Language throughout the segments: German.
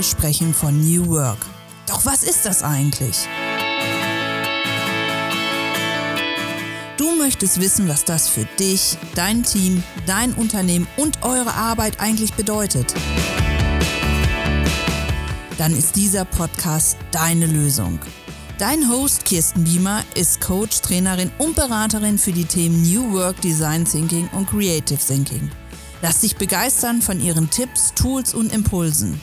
Mal sprechen von New Work. Doch was ist das eigentlich? Du möchtest wissen, was das für dich, dein Team, dein Unternehmen und eure Arbeit eigentlich bedeutet. Dann ist dieser Podcast deine Lösung. Dein Host Kirsten Biemer ist Coach, Trainerin und Beraterin für die Themen New Work, Design Thinking und Creative Thinking. Lass dich begeistern von ihren Tipps, Tools und Impulsen.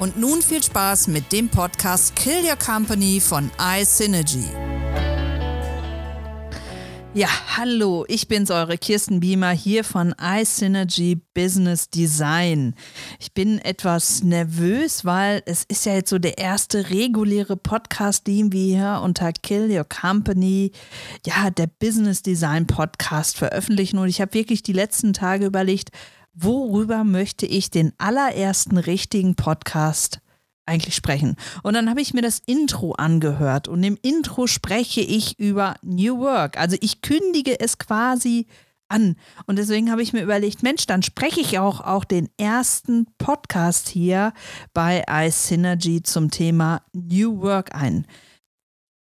Und nun viel Spaß mit dem Podcast Kill Your Company von iSynergy. Ja, hallo, ich bin's, eure Kirsten Beamer hier von iSynergy Business Design. Ich bin etwas nervös, weil es ist ja jetzt so der erste reguläre Podcast, den wir hier unter Kill Your Company, ja, der Business Design Podcast veröffentlichen. Und ich habe wirklich die letzten Tage überlegt, worüber möchte ich den allerersten richtigen Podcast eigentlich sprechen. Und dann habe ich mir das Intro angehört und im Intro spreche ich über New Work. Also ich kündige es quasi an. Und deswegen habe ich mir überlegt, Mensch, dann spreche ich auch, auch den ersten Podcast hier bei iSynergy zum Thema New Work ein.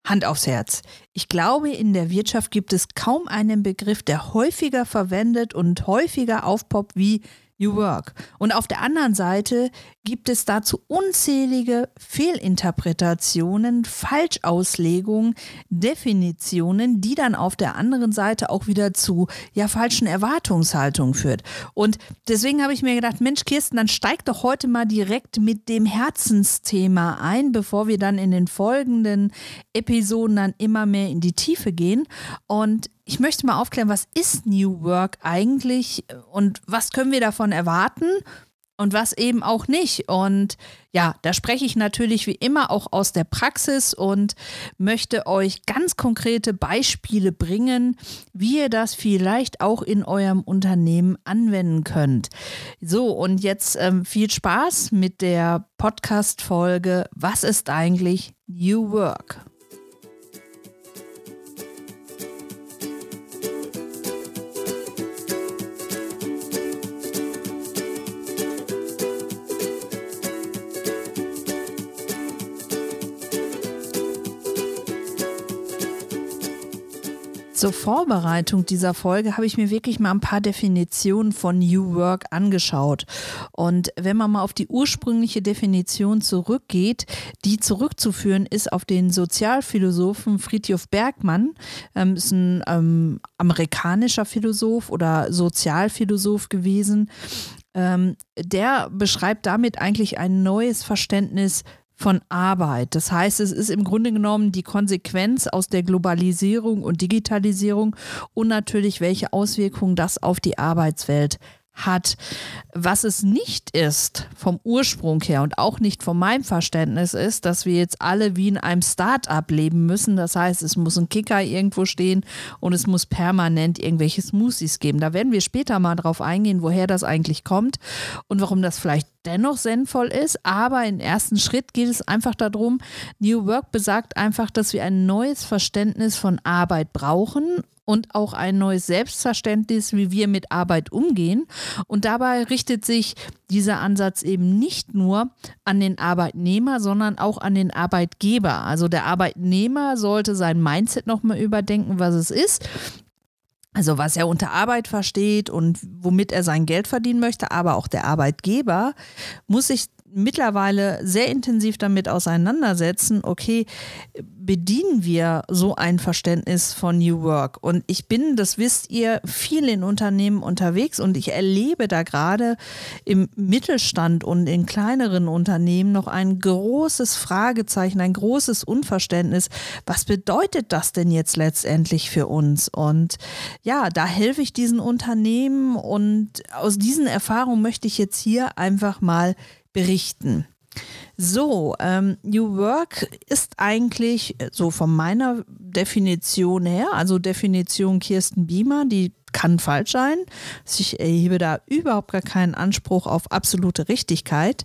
Hand aufs Herz. Ich glaube, in der Wirtschaft gibt es kaum einen Begriff, der häufiger verwendet und häufiger aufpoppt wie New Work. Und auf der anderen Seite gibt es dazu unzählige Fehlinterpretationen, Falschauslegungen, Definitionen, die dann auf der anderen Seite auch wieder zu ja falschen Erwartungshaltungen führt. Und deswegen habe ich mir gedacht, Mensch, Kirsten, dann steig doch heute mal direkt mit dem Herzensthema ein, bevor wir dann in den folgenden Episoden dann immer mehr in die Tiefe gehen. Und ich möchte mal aufklären, was ist New Work eigentlich und was können wir davon erwarten und was eben auch nicht. Und ja, da spreche ich natürlich wie immer auch aus der Praxis und möchte euch ganz konkrete Beispiele bringen, wie ihr das vielleicht auch in eurem Unternehmen anwenden könnt. So, und jetzt ähm, viel Spaß mit der Podcast-Folge Was ist eigentlich New Work? Zur Vorbereitung dieser Folge habe ich mir wirklich mal ein paar Definitionen von New Work angeschaut. Und wenn man mal auf die ursprüngliche Definition zurückgeht, die zurückzuführen ist auf den Sozialphilosophen Friedhof Bergmann, ähm, ist ein ähm, amerikanischer Philosoph oder Sozialphilosoph gewesen. Ähm, der beschreibt damit eigentlich ein neues Verständnis von Arbeit. Das heißt, es ist im Grunde genommen die Konsequenz aus der Globalisierung und Digitalisierung und natürlich, welche Auswirkungen das auf die Arbeitswelt hat. Was es nicht ist vom Ursprung her und auch nicht von meinem Verständnis ist, dass wir jetzt alle wie in einem Start-up leben müssen. Das heißt, es muss ein Kicker irgendwo stehen und es muss permanent irgendwelche Smoothies geben. Da werden wir später mal drauf eingehen, woher das eigentlich kommt und warum das vielleicht dennoch sinnvoll ist. Aber im ersten Schritt geht es einfach darum, New Work besagt einfach, dass wir ein neues Verständnis von Arbeit brauchen und auch ein neues Selbstverständnis, wie wir mit Arbeit umgehen. Und dabei richtet sich dieser Ansatz eben nicht nur an den Arbeitnehmer, sondern auch an den Arbeitgeber. Also der Arbeitnehmer sollte sein Mindset nochmal überdenken, was es ist. Also was er unter Arbeit versteht und womit er sein Geld verdienen möchte, aber auch der Arbeitgeber muss sich mittlerweile sehr intensiv damit auseinandersetzen, okay, bedienen wir so ein Verständnis von New Work? Und ich bin, das wisst ihr, viel in Unternehmen unterwegs und ich erlebe da gerade im Mittelstand und in kleineren Unternehmen noch ein großes Fragezeichen, ein großes Unverständnis. Was bedeutet das denn jetzt letztendlich für uns? Und ja, da helfe ich diesen Unternehmen und aus diesen Erfahrungen möchte ich jetzt hier einfach mal berichten. So, ähm, New Work ist eigentlich so von meiner Definition her, also Definition Kirsten Biemer, die kann falsch sein. Ich erhebe da überhaupt gar keinen Anspruch auf absolute Richtigkeit,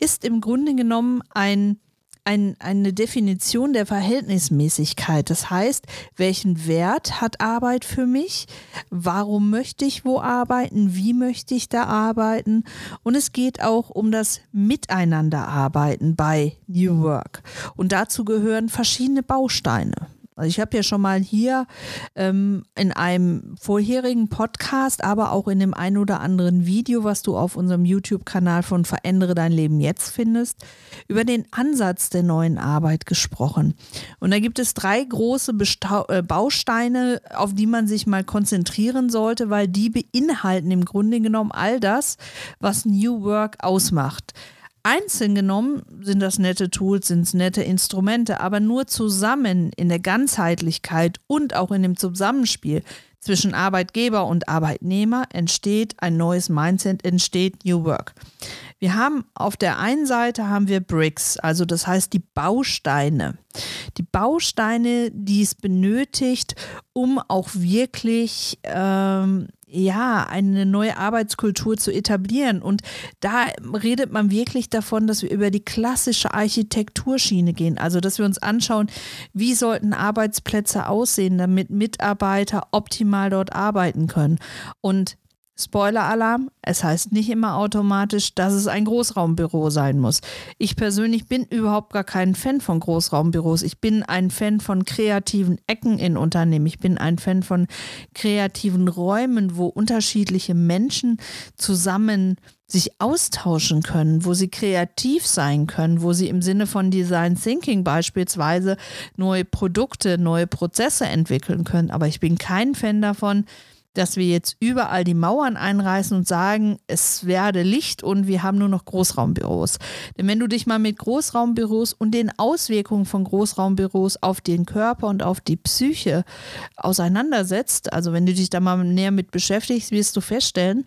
ist im Grunde genommen ein ein, eine Definition der Verhältnismäßigkeit. Das heißt, welchen Wert hat Arbeit für mich? Warum möchte ich wo arbeiten? Wie möchte ich da arbeiten? Und es geht auch um das Miteinanderarbeiten bei New Work. Und dazu gehören verschiedene Bausteine. Also ich habe ja schon mal hier ähm, in einem vorherigen Podcast, aber auch in dem ein oder anderen Video, was du auf unserem YouTube-Kanal von Verändere dein Leben jetzt findest, über den Ansatz der neuen Arbeit gesprochen. Und da gibt es drei große Bestau äh, Bausteine, auf die man sich mal konzentrieren sollte, weil die beinhalten im Grunde genommen all das, was New Work ausmacht. Einzeln genommen sind das nette Tools, sind es nette Instrumente, aber nur zusammen in der Ganzheitlichkeit und auch in dem Zusammenspiel zwischen Arbeitgeber und Arbeitnehmer entsteht ein neues Mindset, entsteht New Work. Wir haben auf der einen Seite haben wir Bricks, also das heißt die Bausteine. Die Bausteine, die es benötigt, um auch wirklich ähm, ja, eine neue Arbeitskultur zu etablieren. Und da redet man wirklich davon, dass wir über die klassische Architekturschiene gehen. Also, dass wir uns anschauen, wie sollten Arbeitsplätze aussehen, damit Mitarbeiter optimal dort arbeiten können. Und Spoiler-Alarm, es heißt nicht immer automatisch, dass es ein Großraumbüro sein muss. Ich persönlich bin überhaupt gar kein Fan von Großraumbüros. Ich bin ein Fan von kreativen Ecken in Unternehmen. Ich bin ein Fan von kreativen Räumen, wo unterschiedliche Menschen zusammen sich austauschen können, wo sie kreativ sein können, wo sie im Sinne von Design Thinking beispielsweise neue Produkte, neue Prozesse entwickeln können. Aber ich bin kein Fan davon, dass wir jetzt überall die Mauern einreißen und sagen, es werde Licht und wir haben nur noch Großraumbüros. Denn wenn du dich mal mit Großraumbüros und den Auswirkungen von Großraumbüros auf den Körper und auf die Psyche auseinandersetzt, also wenn du dich da mal näher mit beschäftigst, wirst du feststellen,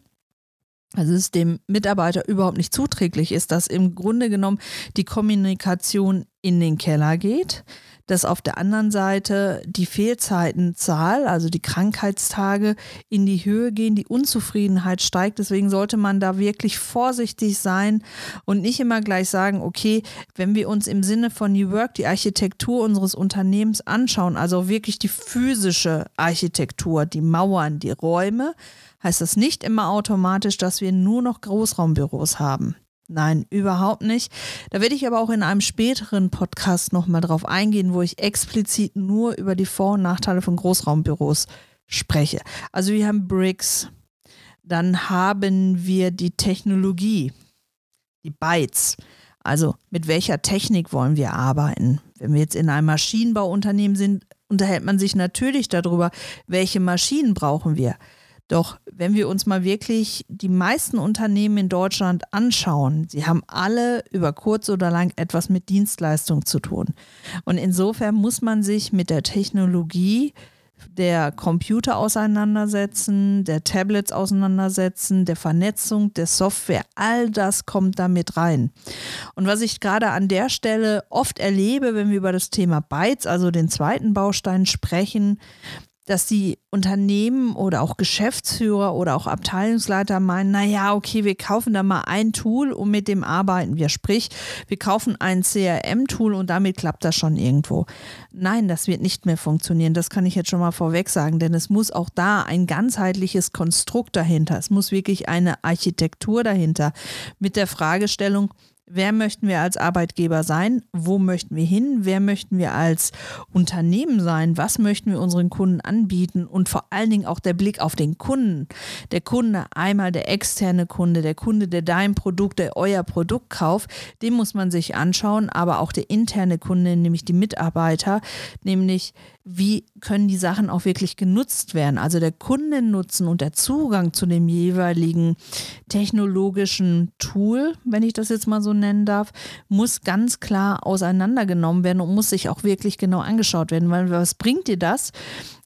dass es dem Mitarbeiter überhaupt nicht zuträglich ist, dass im Grunde genommen die Kommunikation in den Keller geht, dass auf der anderen Seite die Fehlzeitenzahl, also die Krankheitstage, in die Höhe gehen, die Unzufriedenheit steigt. Deswegen sollte man da wirklich vorsichtig sein und nicht immer gleich sagen, okay, wenn wir uns im Sinne von New Work die Architektur unseres Unternehmens anschauen, also wirklich die physische Architektur, die Mauern, die Räume, heißt das nicht immer automatisch, dass wir nur noch Großraumbüros haben. Nein, überhaupt nicht. Da werde ich aber auch in einem späteren Podcast nochmal drauf eingehen, wo ich explizit nur über die Vor- und Nachteile von Großraumbüros spreche. Also wir haben Bricks, dann haben wir die Technologie, die Bytes. Also mit welcher Technik wollen wir arbeiten? Wenn wir jetzt in einem Maschinenbauunternehmen sind, unterhält man sich natürlich darüber, welche Maschinen brauchen wir. Doch wenn wir uns mal wirklich die meisten Unternehmen in Deutschland anschauen, sie haben alle über kurz oder lang etwas mit Dienstleistung zu tun. Und insofern muss man sich mit der Technologie der Computer auseinandersetzen, der Tablets auseinandersetzen, der Vernetzung, der Software, all das kommt damit rein. Und was ich gerade an der Stelle oft erlebe, wenn wir über das Thema Bytes, also den zweiten Baustein sprechen, dass die Unternehmen oder auch Geschäftsführer oder auch Abteilungsleiter meinen, naja, okay, wir kaufen da mal ein Tool und mit dem arbeiten wir. Sprich, wir kaufen ein CRM-Tool und damit klappt das schon irgendwo. Nein, das wird nicht mehr funktionieren. Das kann ich jetzt schon mal vorweg sagen, denn es muss auch da ein ganzheitliches Konstrukt dahinter. Es muss wirklich eine Architektur dahinter mit der Fragestellung, Wer möchten wir als Arbeitgeber sein? Wo möchten wir hin? Wer möchten wir als Unternehmen sein? Was möchten wir unseren Kunden anbieten? Und vor allen Dingen auch der Blick auf den Kunden. Der Kunde, einmal der externe Kunde, der Kunde, der dein Produkt, der euer Produkt kauft, den muss man sich anschauen, aber auch der interne Kunde, nämlich die Mitarbeiter, nämlich wie können die Sachen auch wirklich genutzt werden. Also der Kundennutzen und der Zugang zu dem jeweiligen technologischen Tool, wenn ich das jetzt mal so nennen darf, muss ganz klar auseinandergenommen werden und muss sich auch wirklich genau angeschaut werden. Weil was bringt dir das,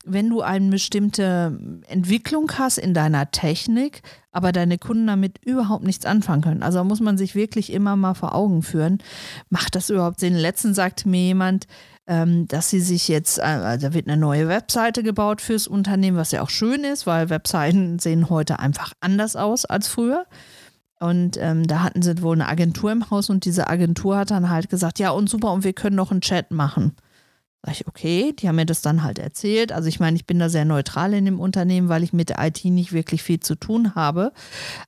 wenn du eine bestimmte Entwicklung hast in deiner Technik, aber deine Kunden damit überhaupt nichts anfangen können. Also muss man sich wirklich immer mal vor Augen führen. Macht das überhaupt Sinn? Letztens sagte mir jemand, ähm, dass sie sich jetzt, äh, da wird eine neue Webseite gebaut fürs Unternehmen, was ja auch schön ist, weil Webseiten sehen heute einfach anders aus als früher. Und ähm, da hatten sie wohl eine Agentur im Haus und diese Agentur hat dann halt gesagt, ja und super, und wir können noch einen Chat machen. Sag ich, okay, die haben mir das dann halt erzählt. Also ich meine, ich bin da sehr neutral in dem Unternehmen, weil ich mit der IT nicht wirklich viel zu tun habe.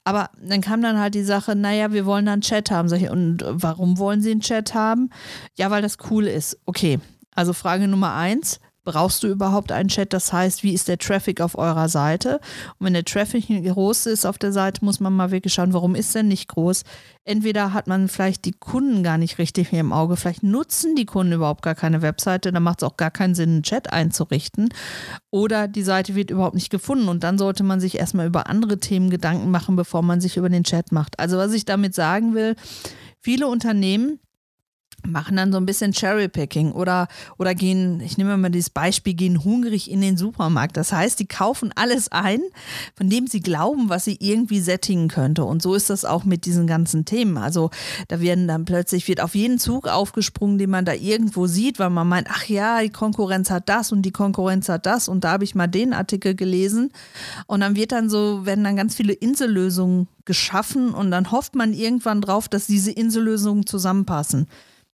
Aber dann kam dann halt die Sache, naja, wir wollen dann Chat haben. Sag ich, und warum wollen sie einen Chat haben? Ja, weil das cool ist. Okay, also Frage Nummer eins, brauchst du überhaupt einen Chat? Das heißt, wie ist der Traffic auf eurer Seite? Und wenn der Traffic groß ist auf der Seite, muss man mal wirklich schauen, warum ist der nicht groß? Entweder hat man vielleicht die Kunden gar nicht richtig im Auge, vielleicht nutzen die Kunden überhaupt gar keine Webseite, dann macht es auch gar keinen Sinn, einen Chat einzurichten. Oder die Seite wird überhaupt nicht gefunden und dann sollte man sich erstmal über andere Themen Gedanken machen, bevor man sich über den Chat macht. Also was ich damit sagen will, viele Unternehmen machen dann so ein bisschen Cherrypicking oder, oder gehen, ich nehme mal dieses Beispiel, gehen hungrig in den Supermarkt. Das heißt, die kaufen alles ein, von dem sie glauben, was sie irgendwie sättigen könnte. Und so ist das auch mit diesen ganzen Themen. Also da werden dann plötzlich, wird auf jeden Zug aufgesprungen, den man da irgendwo sieht, weil man meint, ach ja, die Konkurrenz hat das und die Konkurrenz hat das und da habe ich mal den Artikel gelesen. Und dann wird dann so, werden dann ganz viele Insellösungen geschaffen und dann hofft man irgendwann drauf, dass diese Insellösungen zusammenpassen.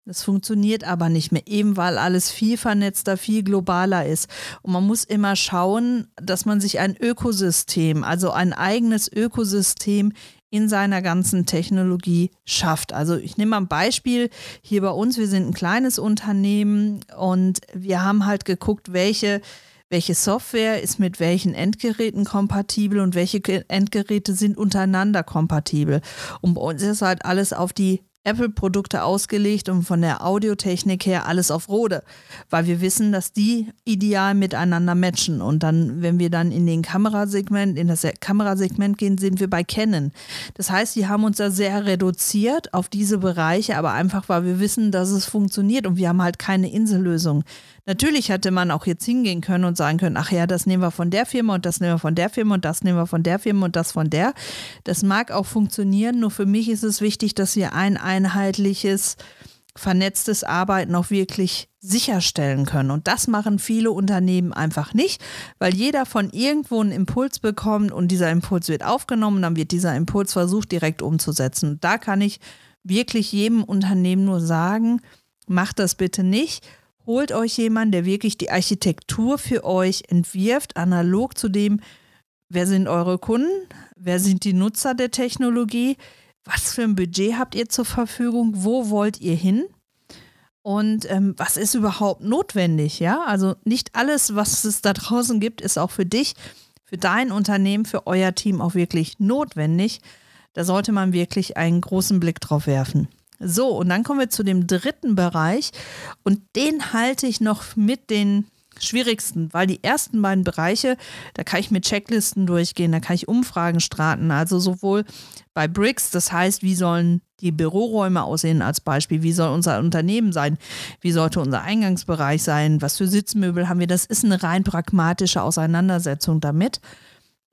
Das funktioniert aber nicht mehr, eben weil alles viel vernetzter, viel globaler ist. Und man muss immer schauen, dass man sich ein Ökosystem, also ein eigenes Ökosystem in seiner ganzen Technologie schafft. Also ich nehme mal ein Beispiel hier bei uns. Wir sind ein kleines Unternehmen und wir haben halt geguckt, welche welche Software ist mit welchen Endgeräten kompatibel und welche Endgeräte sind untereinander kompatibel. Und bei uns ist halt alles auf die Apple-Produkte ausgelegt und von der Audiotechnik her alles auf Rode, weil wir wissen, dass die ideal miteinander matchen. Und dann, wenn wir dann in den Kamerasegment, in das Kamerasegment gehen, sind wir bei Canon. Das heißt, die haben uns da sehr reduziert auf diese Bereiche, aber einfach, weil wir wissen, dass es funktioniert und wir haben halt keine Insellösung. Natürlich hätte man auch jetzt hingehen können und sagen können, ach ja, das nehmen wir von der Firma und das nehmen wir von der Firma und das nehmen wir von der Firma und das von der. Das mag auch funktionieren, nur für mich ist es wichtig, dass wir ein einheitliches, vernetztes Arbeiten auch wirklich sicherstellen können. Und das machen viele Unternehmen einfach nicht, weil jeder von irgendwo einen Impuls bekommt und dieser Impuls wird aufgenommen, dann wird dieser Impuls versucht direkt umzusetzen. Und da kann ich wirklich jedem Unternehmen nur sagen, macht das bitte nicht holt euch jemanden, der wirklich die Architektur für euch entwirft, analog zu dem, wer sind eure Kunden, wer sind die Nutzer der Technologie, was für ein Budget habt ihr zur Verfügung, wo wollt ihr hin und ähm, was ist überhaupt notwendig, ja? Also nicht alles, was es da draußen gibt, ist auch für dich, für dein Unternehmen, für euer Team auch wirklich notwendig. Da sollte man wirklich einen großen Blick drauf werfen. So, und dann kommen wir zu dem dritten Bereich. Und den halte ich noch mit den schwierigsten, weil die ersten beiden Bereiche, da kann ich mit Checklisten durchgehen, da kann ich Umfragen starten, also sowohl bei Bricks, das heißt, wie sollen die Büroräume aussehen als Beispiel, wie soll unser Unternehmen sein, wie sollte unser Eingangsbereich sein, was für Sitzmöbel haben wir, das ist eine rein pragmatische Auseinandersetzung damit.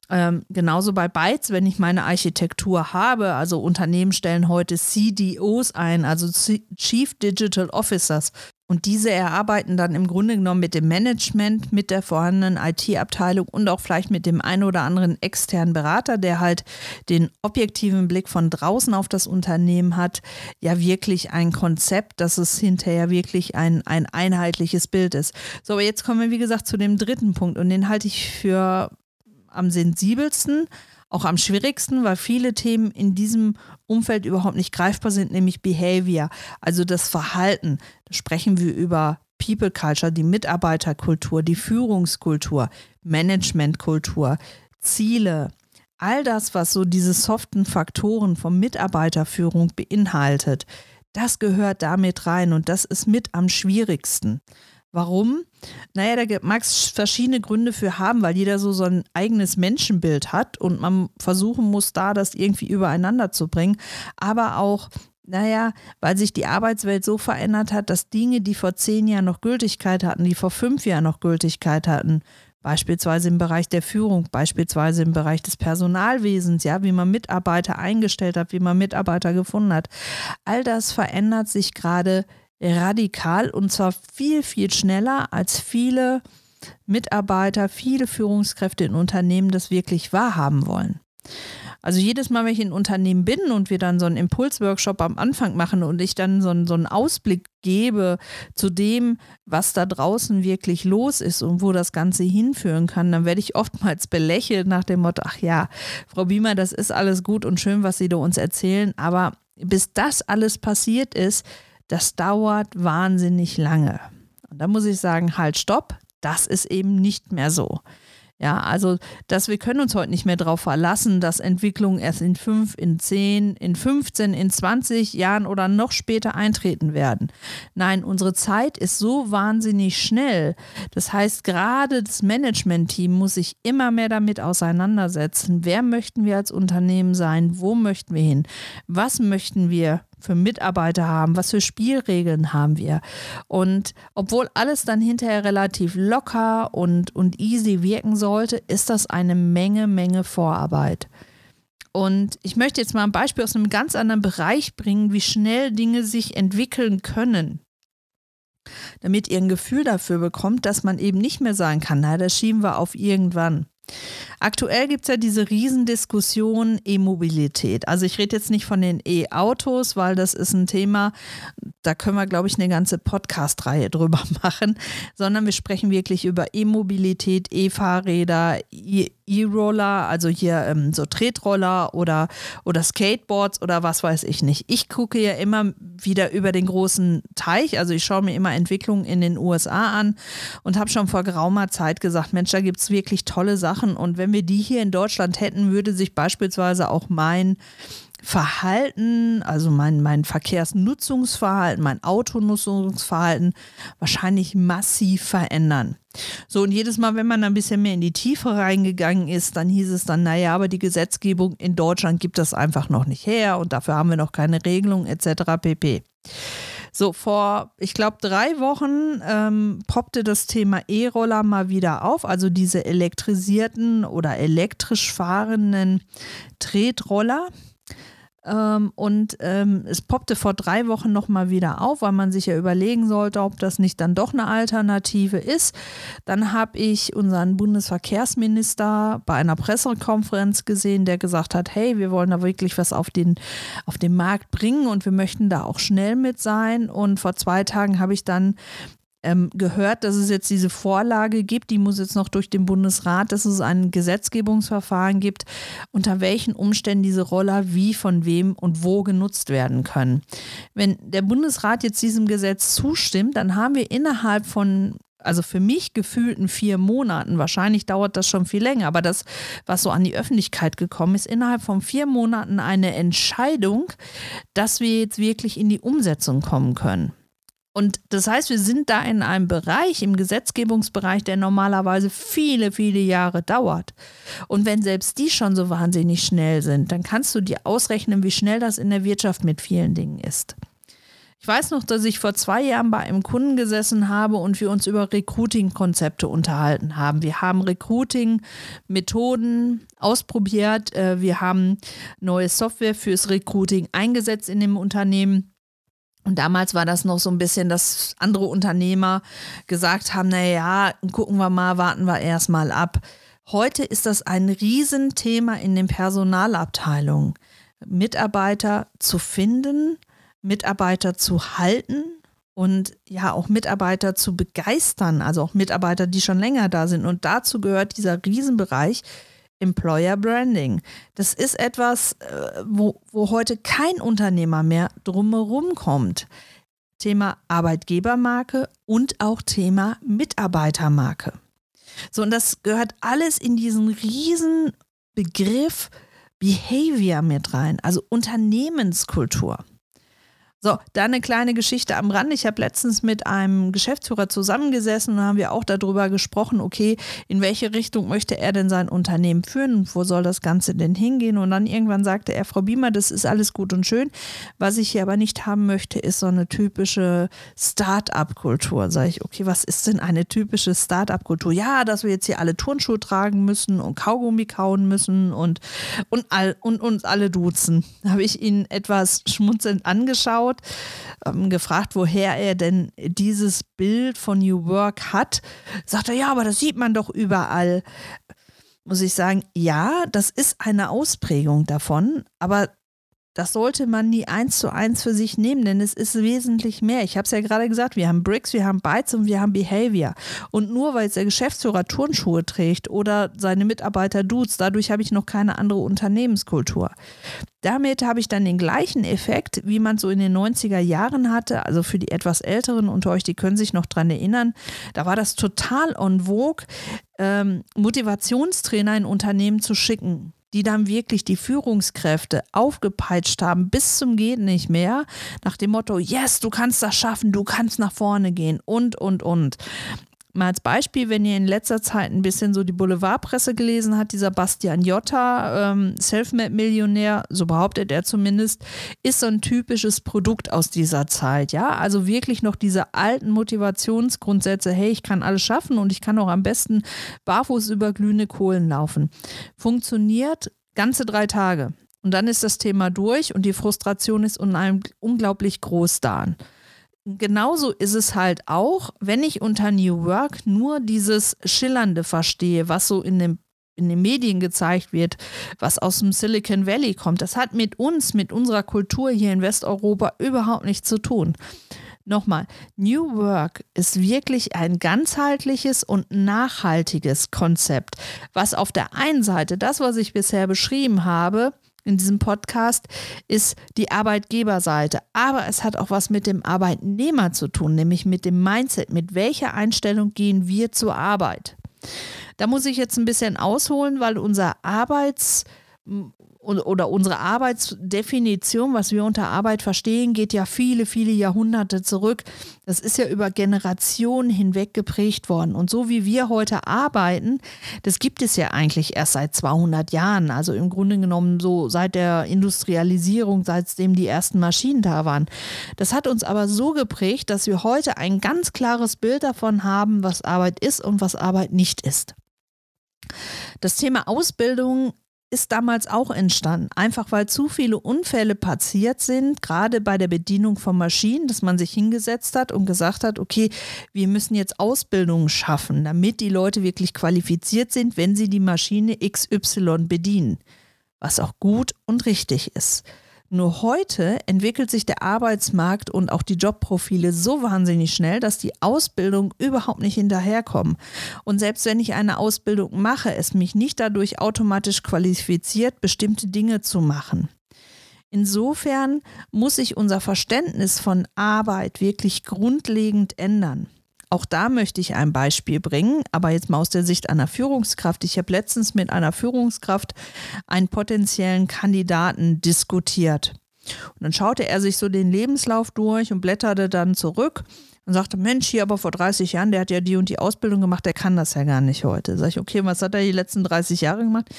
Ähm, genauso bei Bytes, wenn ich meine Architektur habe, also Unternehmen stellen heute CDOs ein, also Chief Digital Officers. Und diese erarbeiten dann im Grunde genommen mit dem Management, mit der vorhandenen IT-Abteilung und auch vielleicht mit dem einen oder anderen externen Berater, der halt den objektiven Blick von draußen auf das Unternehmen hat, ja wirklich ein Konzept, dass es hinterher wirklich ein, ein einheitliches Bild ist. So, aber jetzt kommen wir, wie gesagt, zu dem dritten Punkt und den halte ich für am sensibelsten, auch am schwierigsten, weil viele Themen in diesem Umfeld überhaupt nicht greifbar sind, nämlich Behavior, also das Verhalten. Da sprechen wir über People Culture, die Mitarbeiterkultur, die Führungskultur, Managementkultur, Ziele, all das, was so diese soften Faktoren von Mitarbeiterführung beinhaltet, das gehört damit rein und das ist mit am schwierigsten. Warum? Naja, da mag es verschiedene Gründe für haben, weil jeder so sein eigenes Menschenbild hat und man versuchen muss, da das irgendwie übereinander zu bringen. Aber auch, naja, weil sich die Arbeitswelt so verändert hat, dass Dinge, die vor zehn Jahren noch Gültigkeit hatten, die vor fünf Jahren noch Gültigkeit hatten, beispielsweise im Bereich der Führung, beispielsweise im Bereich des Personalwesens, ja, wie man Mitarbeiter eingestellt hat, wie man Mitarbeiter gefunden hat. All das verändert sich gerade radikal und zwar viel, viel schneller, als viele Mitarbeiter, viele Führungskräfte in Unternehmen das wirklich wahrhaben wollen. Also jedes Mal, wenn ich in Unternehmen bin und wir dann so einen Impulsworkshop am Anfang machen und ich dann so einen, so einen Ausblick gebe zu dem, was da draußen wirklich los ist und wo das Ganze hinführen kann, dann werde ich oftmals belächelt nach dem Motto, ach ja, Frau Biemer, das ist alles gut und schön, was Sie da uns erzählen, aber bis das alles passiert ist, das dauert wahnsinnig lange. Und da muss ich sagen, halt, stopp, das ist eben nicht mehr so. Ja, also dass wir können uns heute nicht mehr darauf verlassen, dass Entwicklungen erst in fünf, in zehn, in 15, in 20 Jahren oder noch später eintreten werden. Nein, unsere Zeit ist so wahnsinnig schnell. Das heißt, gerade das Management-Team muss sich immer mehr damit auseinandersetzen. Wer möchten wir als Unternehmen sein? Wo möchten wir hin? Was möchten wir für Mitarbeiter haben, was für Spielregeln haben wir. Und obwohl alles dann hinterher relativ locker und, und easy wirken sollte, ist das eine Menge, Menge Vorarbeit. Und ich möchte jetzt mal ein Beispiel aus einem ganz anderen Bereich bringen, wie schnell Dinge sich entwickeln können. Damit ihr ein Gefühl dafür bekommt, dass man eben nicht mehr sagen kann, na, das schieben wir auf irgendwann. Aktuell gibt es ja diese Riesendiskussion E-Mobilität. Also ich rede jetzt nicht von den E-Autos, weil das ist ein Thema, da können wir, glaube ich, eine ganze Podcast-Reihe drüber machen, sondern wir sprechen wirklich über E-Mobilität, E-Fahrräder, E-Roller, also hier ähm, so Tretroller oder, oder Skateboards oder was weiß ich nicht. Ich gucke ja immer wieder über den großen Teich, also ich schaue mir immer Entwicklungen in den USA an und habe schon vor geraumer Zeit gesagt, Mensch, da gibt es wirklich tolle Sachen und wenn wir die hier in Deutschland hätten, würde sich beispielsweise auch mein Verhalten, also mein, mein Verkehrsnutzungsverhalten, mein Autonutzungsverhalten wahrscheinlich massiv verändern. So, und jedes Mal, wenn man ein bisschen mehr in die Tiefe reingegangen ist, dann hieß es dann, naja, aber die Gesetzgebung in Deutschland gibt das einfach noch nicht her und dafür haben wir noch keine Regelung etc. pp. So, vor, ich glaube, drei Wochen ähm, poppte das Thema E-Roller mal wieder auf, also diese elektrisierten oder elektrisch fahrenden Tretroller. Ähm, und ähm, es poppte vor drei Wochen nochmal wieder auf, weil man sich ja überlegen sollte, ob das nicht dann doch eine Alternative ist. Dann habe ich unseren Bundesverkehrsminister bei einer Pressekonferenz gesehen, der gesagt hat, hey, wir wollen da wirklich was auf den, auf den Markt bringen und wir möchten da auch schnell mit sein. Und vor zwei Tagen habe ich dann ähm, gehört, dass es jetzt diese Vorlage gibt, die muss jetzt noch durch den Bundesrat, dass es ein Gesetzgebungsverfahren gibt, unter welchen Umständen diese Roller wie, von wem und wo genutzt werden können. Wenn der Bundesrat jetzt diesem Gesetz zustimmt, dann haben wir innerhalb von also für mich gefühlten vier Monaten, wahrscheinlich dauert das schon viel länger, aber das, was so an die Öffentlichkeit gekommen ist, innerhalb von vier Monaten eine Entscheidung, dass wir jetzt wirklich in die Umsetzung kommen können. Und das heißt, wir sind da in einem Bereich, im Gesetzgebungsbereich, der normalerweise viele, viele Jahre dauert. Und wenn selbst die schon so wahnsinnig schnell sind, dann kannst du dir ausrechnen, wie schnell das in der Wirtschaft mit vielen Dingen ist. Ich weiß noch, dass ich vor zwei Jahren bei einem Kunden gesessen habe und wir uns über Recruiting-Konzepte unterhalten haben. Wir haben Recruiting-Methoden ausprobiert. Äh, wir haben neue Software fürs Recruiting eingesetzt in dem Unternehmen. Und damals war das noch so ein bisschen, dass andere Unternehmer gesagt haben, naja, gucken wir mal, warten wir erstmal ab. Heute ist das ein Riesenthema in den Personalabteilungen. Mitarbeiter zu finden, Mitarbeiter zu halten und ja auch Mitarbeiter zu begeistern, also auch Mitarbeiter, die schon länger da sind. Und dazu gehört dieser Riesenbereich Employer Branding. Das ist etwas, äh, wo, wo heute kein Unternehmer mehr drumherum kommt. Thema Arbeitgebermarke und auch Thema Mitarbeitermarke. So, und das gehört alles in diesen riesen Begriff Behavior mit rein, also Unternehmenskultur. So, da eine kleine Geschichte am Rand. Ich habe letztens mit einem Geschäftsführer zusammengesessen und haben wir auch darüber gesprochen, okay, in welche Richtung möchte er denn sein Unternehmen führen wo soll das Ganze denn hingehen? Und dann irgendwann sagte er, Frau Biemer, das ist alles gut und schön. Was ich hier aber nicht haben möchte, ist so eine typische Start-up-Kultur. Sage ich, okay, was ist denn eine typische Start-up-Kultur? Ja, dass wir jetzt hier alle Turnschuhe tragen müssen und Kaugummi kauen müssen und, und, all, und uns alle duzen. Da habe ich ihn etwas schmunzelnd angeschaut angeschaut, ähm, gefragt, woher er denn dieses Bild von New Work hat. Sagt er, ja, aber das sieht man doch überall. muss ich sagen, ja, das ist eine Ausprägung davon, aber das sollte man nie eins zu eins für sich nehmen, denn es ist wesentlich mehr. Ich habe es ja gerade gesagt, wir haben Bricks, wir haben Bytes und wir haben Behavior. Und nur weil der Geschäftsführer Turnschuhe trägt oder seine Mitarbeiter duzt, dadurch habe ich noch keine andere Unternehmenskultur. Damit habe ich dann den gleichen Effekt, wie man so in den 90er Jahren hatte. Also für die etwas Älteren unter euch, die können sich noch dran erinnern. Da war das total on vogue, ähm, Motivationstrainer in Unternehmen zu schicken die dann wirklich die Führungskräfte aufgepeitscht haben bis zum geht nicht mehr, nach dem Motto, yes, du kannst das schaffen, du kannst nach vorne gehen und, und, und. Mal als Beispiel, wenn ihr in letzter Zeit ein bisschen so die Boulevardpresse gelesen habt, dieser Bastian Jotta, ähm, Selfmade-Millionär, so behauptet er zumindest, ist so ein typisches Produkt aus dieser Zeit. Ja, also wirklich noch diese alten Motivationsgrundsätze, hey, ich kann alles schaffen und ich kann auch am besten barfuß über glühende Kohlen laufen. Funktioniert ganze drei Tage. Und dann ist das Thema durch und die Frustration ist unglaublich groß da genauso ist es halt auch, wenn ich unter New Work nur dieses Schillernde verstehe, was so in dem in den Medien gezeigt wird, was aus dem Silicon Valley kommt. Das hat mit uns, mit unserer Kultur hier in Westeuropa überhaupt nichts zu tun. Nochmal, New Work ist wirklich ein ganzheitliches und nachhaltiges Konzept, was auf der einen Seite das, was ich bisher beschrieben habe, in diesem Podcast ist die Arbeitgeberseite. Aber es hat auch was mit dem Arbeitnehmer zu tun, nämlich mit dem Mindset. Mit welcher Einstellung gehen wir zur Arbeit? Da muss ich jetzt ein bisschen ausholen, weil unser Arbeits- oder unsere Arbeitsdefinition, was wir unter Arbeit verstehen, geht ja viele, viele Jahrhunderte zurück. Das ist ja über Generationen hinweg geprägt worden. Und so wie wir heute arbeiten, das gibt es ja eigentlich erst seit 200 Jahren. Also im Grunde genommen so seit der Industrialisierung, seitdem die ersten Maschinen da waren. Das hat uns aber so geprägt, dass wir heute ein ganz klares Bild davon haben, was Arbeit ist und was Arbeit nicht ist. Das Thema Ausbildung ist damals auch entstanden, einfach weil zu viele Unfälle passiert sind, gerade bei der Bedienung von Maschinen, dass man sich hingesetzt hat und gesagt hat, okay, wir müssen jetzt Ausbildungen schaffen, damit die Leute wirklich qualifiziert sind, wenn sie die Maschine XY bedienen, was auch gut und richtig ist. Nur heute entwickelt sich der Arbeitsmarkt und auch die Jobprofile so wahnsinnig schnell, dass die Ausbildung überhaupt nicht hinterherkommen. Und selbst wenn ich eine Ausbildung mache, es mich nicht dadurch automatisch qualifiziert, bestimmte Dinge zu machen. Insofern muss sich unser Verständnis von Arbeit wirklich grundlegend ändern. Auch da möchte ich ein Beispiel bringen, aber jetzt mal aus der Sicht einer Führungskraft. Ich habe letztens mit einer Führungskraft einen potenziellen Kandidaten diskutiert. Und dann schaute er sich so den Lebenslauf durch und blätterte dann zurück und sagte, Mensch, hier aber vor 30 Jahren, der hat ja die und die Ausbildung gemacht, der kann das ja gar nicht heute. Sag ich, okay, was hat er die letzten 30 Jahre gemacht?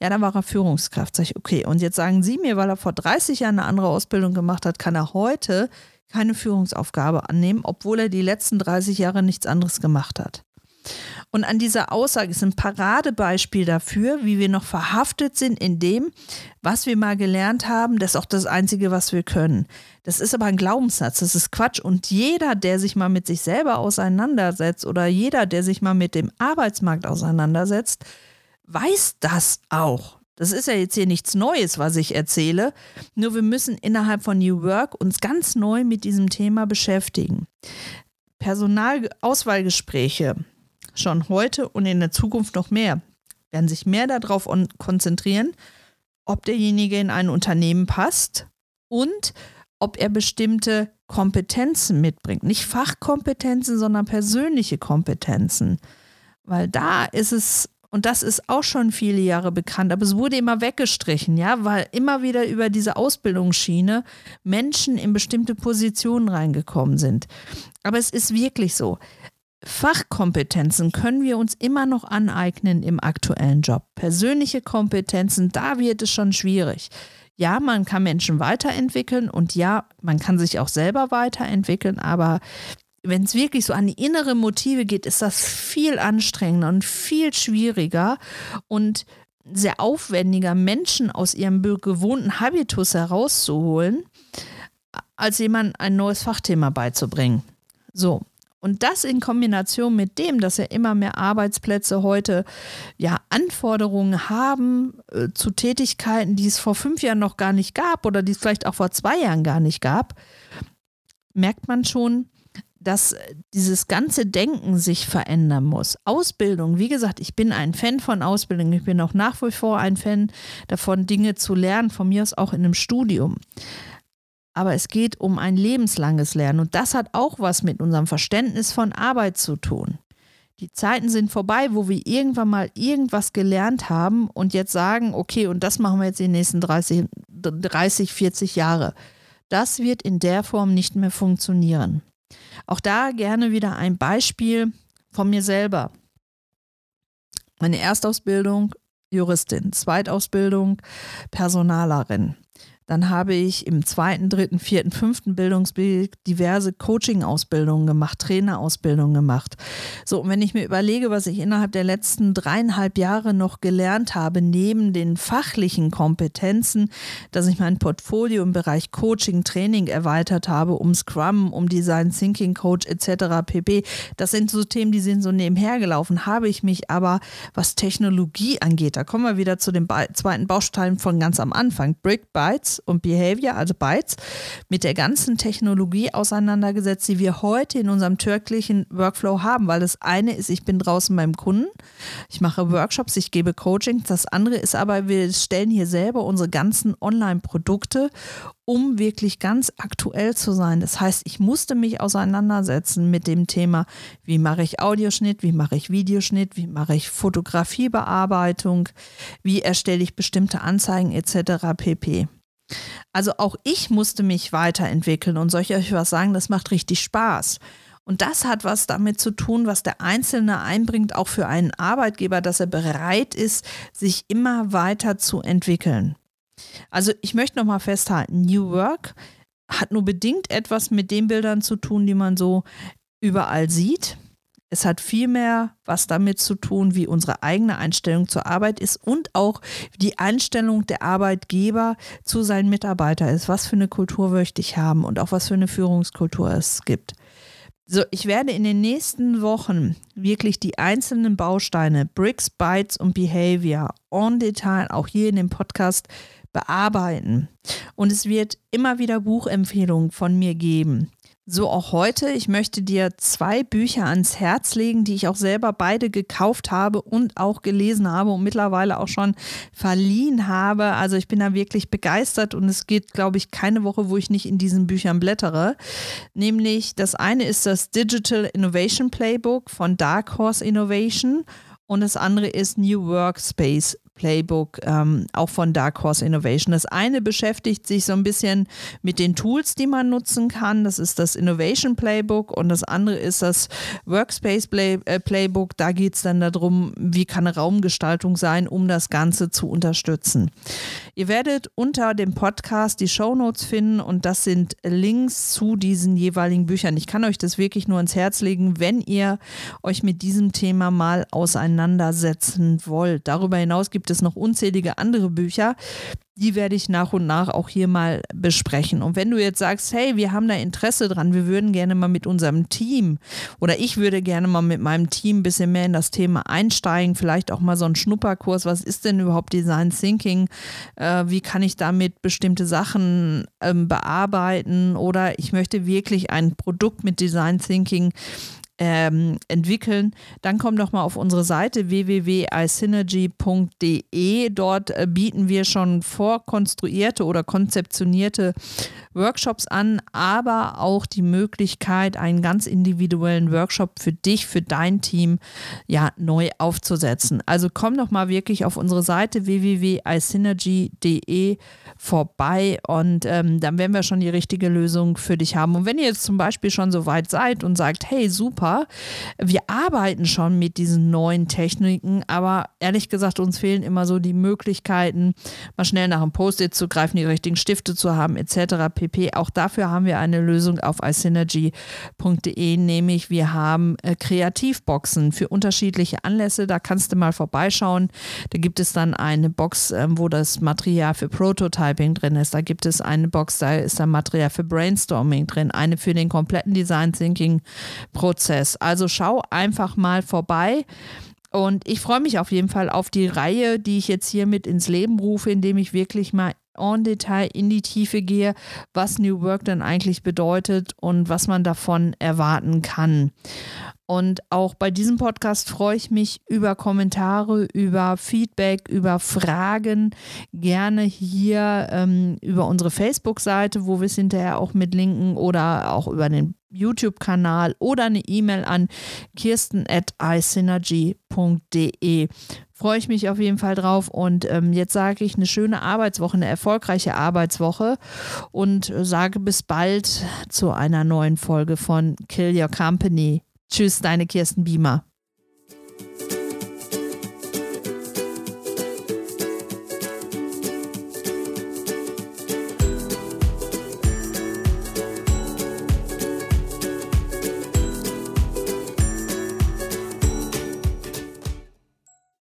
Ja, da war er Führungskraft. Sag ich, okay, und jetzt sagen Sie mir, weil er vor 30 Jahren eine andere Ausbildung gemacht hat, kann er heute keine Führungsaufgabe annehmen, obwohl er die letzten 30 Jahre nichts anderes gemacht hat. Und an dieser Aussage ist ein Paradebeispiel dafür, wie wir noch verhaftet sind in dem, was wir mal gelernt haben, das ist auch das Einzige, was wir können. Das ist aber ein Glaubenssatz, das ist Quatsch. Und jeder, der sich mal mit sich selber auseinandersetzt oder jeder, der sich mal mit dem Arbeitsmarkt auseinandersetzt, weiß das auch. Das ist ja jetzt hier nichts Neues, was ich erzähle. Nur wir müssen innerhalb von New Work uns ganz neu mit diesem Thema beschäftigen. Personalauswahlgespräche schon heute und in der Zukunft noch mehr werden sich mehr darauf konzentrieren, ob derjenige in ein Unternehmen passt und ob er bestimmte Kompetenzen mitbringt. Nicht Fachkompetenzen, sondern persönliche Kompetenzen. Weil da ist es und das ist auch schon viele Jahre bekannt, aber es wurde immer weggestrichen, ja, weil immer wieder über diese Ausbildungsschiene Menschen in bestimmte Positionen reingekommen sind. Aber es ist wirklich so. Fachkompetenzen können wir uns immer noch aneignen im aktuellen Job. Persönliche Kompetenzen, da wird es schon schwierig. Ja, man kann Menschen weiterentwickeln und ja, man kann sich auch selber weiterentwickeln, aber wenn es wirklich so an die innere Motive geht, ist das viel anstrengender und viel schwieriger und sehr aufwendiger, Menschen aus ihrem gewohnten Habitus herauszuholen, als jemand ein neues Fachthema beizubringen. So. Und das in Kombination mit dem, dass ja immer mehr Arbeitsplätze heute ja Anforderungen haben äh, zu Tätigkeiten, die es vor fünf Jahren noch gar nicht gab oder die es vielleicht auch vor zwei Jahren gar nicht gab, merkt man schon, dass dieses ganze Denken sich verändern muss. Ausbildung, wie gesagt, ich bin ein Fan von Ausbildung. Ich bin auch nach wie vor ein Fan davon, Dinge zu lernen, von mir aus auch in einem Studium. Aber es geht um ein lebenslanges Lernen und das hat auch was mit unserem Verständnis von Arbeit zu tun. Die Zeiten sind vorbei, wo wir irgendwann mal irgendwas gelernt haben und jetzt sagen, okay, und das machen wir jetzt die nächsten 30, 30 40 Jahre. Das wird in der Form nicht mehr funktionieren. Auch da gerne wieder ein Beispiel von mir selber. Meine Erstausbildung Juristin, Zweitausbildung Personalerin. Dann habe ich im zweiten, dritten, vierten, fünften Bildungsweg diverse Coaching-Ausbildungen gemacht, Trainerausbildungen gemacht. So, und wenn ich mir überlege, was ich innerhalb der letzten dreieinhalb Jahre noch gelernt habe, neben den fachlichen Kompetenzen, dass ich mein Portfolio im Bereich Coaching, Training erweitert habe, um Scrum, um Design Thinking Coach etc. pp. Das sind so Themen, die sind so nebenher gelaufen, habe ich mich aber, was Technologie angeht, da kommen wir wieder zu den zweiten Baustellen von ganz am Anfang, Brick Bytes, und Behavior, also Bytes, mit der ganzen Technologie auseinandergesetzt, die wir heute in unserem türklichen Workflow haben. Weil das eine ist, ich bin draußen beim Kunden, ich mache Workshops, ich gebe Coaching. Das andere ist aber, wir stellen hier selber unsere ganzen Online-Produkte um wirklich ganz aktuell zu sein. Das heißt, ich musste mich auseinandersetzen mit dem Thema, wie mache ich Audioschnitt, wie mache ich Videoschnitt, wie mache ich Fotografiebearbeitung, wie erstelle ich bestimmte Anzeigen etc. pp. Also auch ich musste mich weiterentwickeln und soll ich euch was sagen, das macht richtig Spaß. Und das hat was damit zu tun, was der Einzelne einbringt, auch für einen Arbeitgeber, dass er bereit ist, sich immer weiter zu entwickeln. Also ich möchte nochmal festhalten, New Work hat nur bedingt etwas mit den Bildern zu tun, die man so überall sieht. Es hat vielmehr was damit zu tun, wie unsere eigene Einstellung zur Arbeit ist und auch die Einstellung der Arbeitgeber zu seinen Mitarbeitern ist. Was für eine Kultur möchte ich haben und auch was für eine Führungskultur es gibt. So, ich werde in den nächsten Wochen wirklich die einzelnen Bausteine Bricks, Bytes und Behavior on Detail auch hier in dem Podcast bearbeiten. Und es wird immer wieder Buchempfehlungen von mir geben. So auch heute. Ich möchte dir zwei Bücher ans Herz legen, die ich auch selber beide gekauft habe und auch gelesen habe und mittlerweile auch schon verliehen habe. Also ich bin da wirklich begeistert und es geht, glaube ich, keine Woche, wo ich nicht in diesen Büchern blättere. Nämlich das eine ist das Digital Innovation Playbook von Dark Horse Innovation und das andere ist New Workspace Playbook, ähm, auch von Dark Horse Innovation. Das eine beschäftigt sich so ein bisschen mit den Tools, die man nutzen kann. Das ist das Innovation Playbook und das andere ist das Workspace Play, äh, Playbook. Da geht es dann darum, wie kann eine Raumgestaltung sein, um das Ganze zu unterstützen. Ihr werdet unter dem Podcast die Show Notes finden und das sind Links zu diesen jeweiligen Büchern. Ich kann euch das wirklich nur ins Herz legen, wenn ihr euch mit diesem Thema mal auseinandersetzen wollt. Darüber hinaus gibt gibt es noch unzählige andere Bücher. Die werde ich nach und nach auch hier mal besprechen. Und wenn du jetzt sagst, hey, wir haben da Interesse dran, wir würden gerne mal mit unserem Team oder ich würde gerne mal mit meinem Team ein bisschen mehr in das Thema einsteigen, vielleicht auch mal so einen Schnupperkurs, was ist denn überhaupt Design Thinking, äh, wie kann ich damit bestimmte Sachen ähm, bearbeiten oder ich möchte wirklich ein Produkt mit Design Thinking ähm, entwickeln, dann komm doch mal auf unsere Seite www.isynergy.de. Dort äh, bieten wir schon vorkonstruierte oder konzeptionierte Workshops an, aber auch die Möglichkeit, einen ganz individuellen Workshop für dich, für dein Team ja neu aufzusetzen. Also komm doch mal wirklich auf unsere Seite www.isynergy.de vorbei und ähm, dann werden wir schon die richtige Lösung für dich haben. Und wenn ihr jetzt zum Beispiel schon so weit seid und sagt, hey, super, wir arbeiten schon mit diesen neuen Techniken, aber ehrlich gesagt, uns fehlen immer so die Möglichkeiten, mal schnell nach einem Post-it zu greifen, die richtigen Stifte zu haben, etc. pp. Auch dafür haben wir eine Lösung auf isynergy.de, nämlich wir haben äh, Kreativboxen für unterschiedliche Anlässe. Da kannst du mal vorbeischauen. Da gibt es dann eine Box, äh, wo das Material für Prototyping drin ist. Da gibt es eine Box, da ist dann Material für Brainstorming drin, eine für den kompletten Design Thinking Prozess Prozess. Also schau einfach mal vorbei. Und ich freue mich auf jeden Fall auf die Reihe, die ich jetzt hier mit ins Leben rufe, indem ich wirklich mal en Detail in die Tiefe gehe, was New Work dann eigentlich bedeutet und was man davon erwarten kann. Und auch bei diesem Podcast freue ich mich über Kommentare, über Feedback, über Fragen. Gerne hier ähm, über unsere Facebook-Seite, wo wir es hinterher auch mit linken oder auch über den YouTube-Kanal oder eine E-Mail an kirsten.isynergy.de. Freue ich mich auf jeden Fall drauf und ähm, jetzt sage ich eine schöne Arbeitswoche, eine erfolgreiche Arbeitswoche und sage bis bald zu einer neuen Folge von Kill Your Company. Tschüss, deine Kirsten Biemer.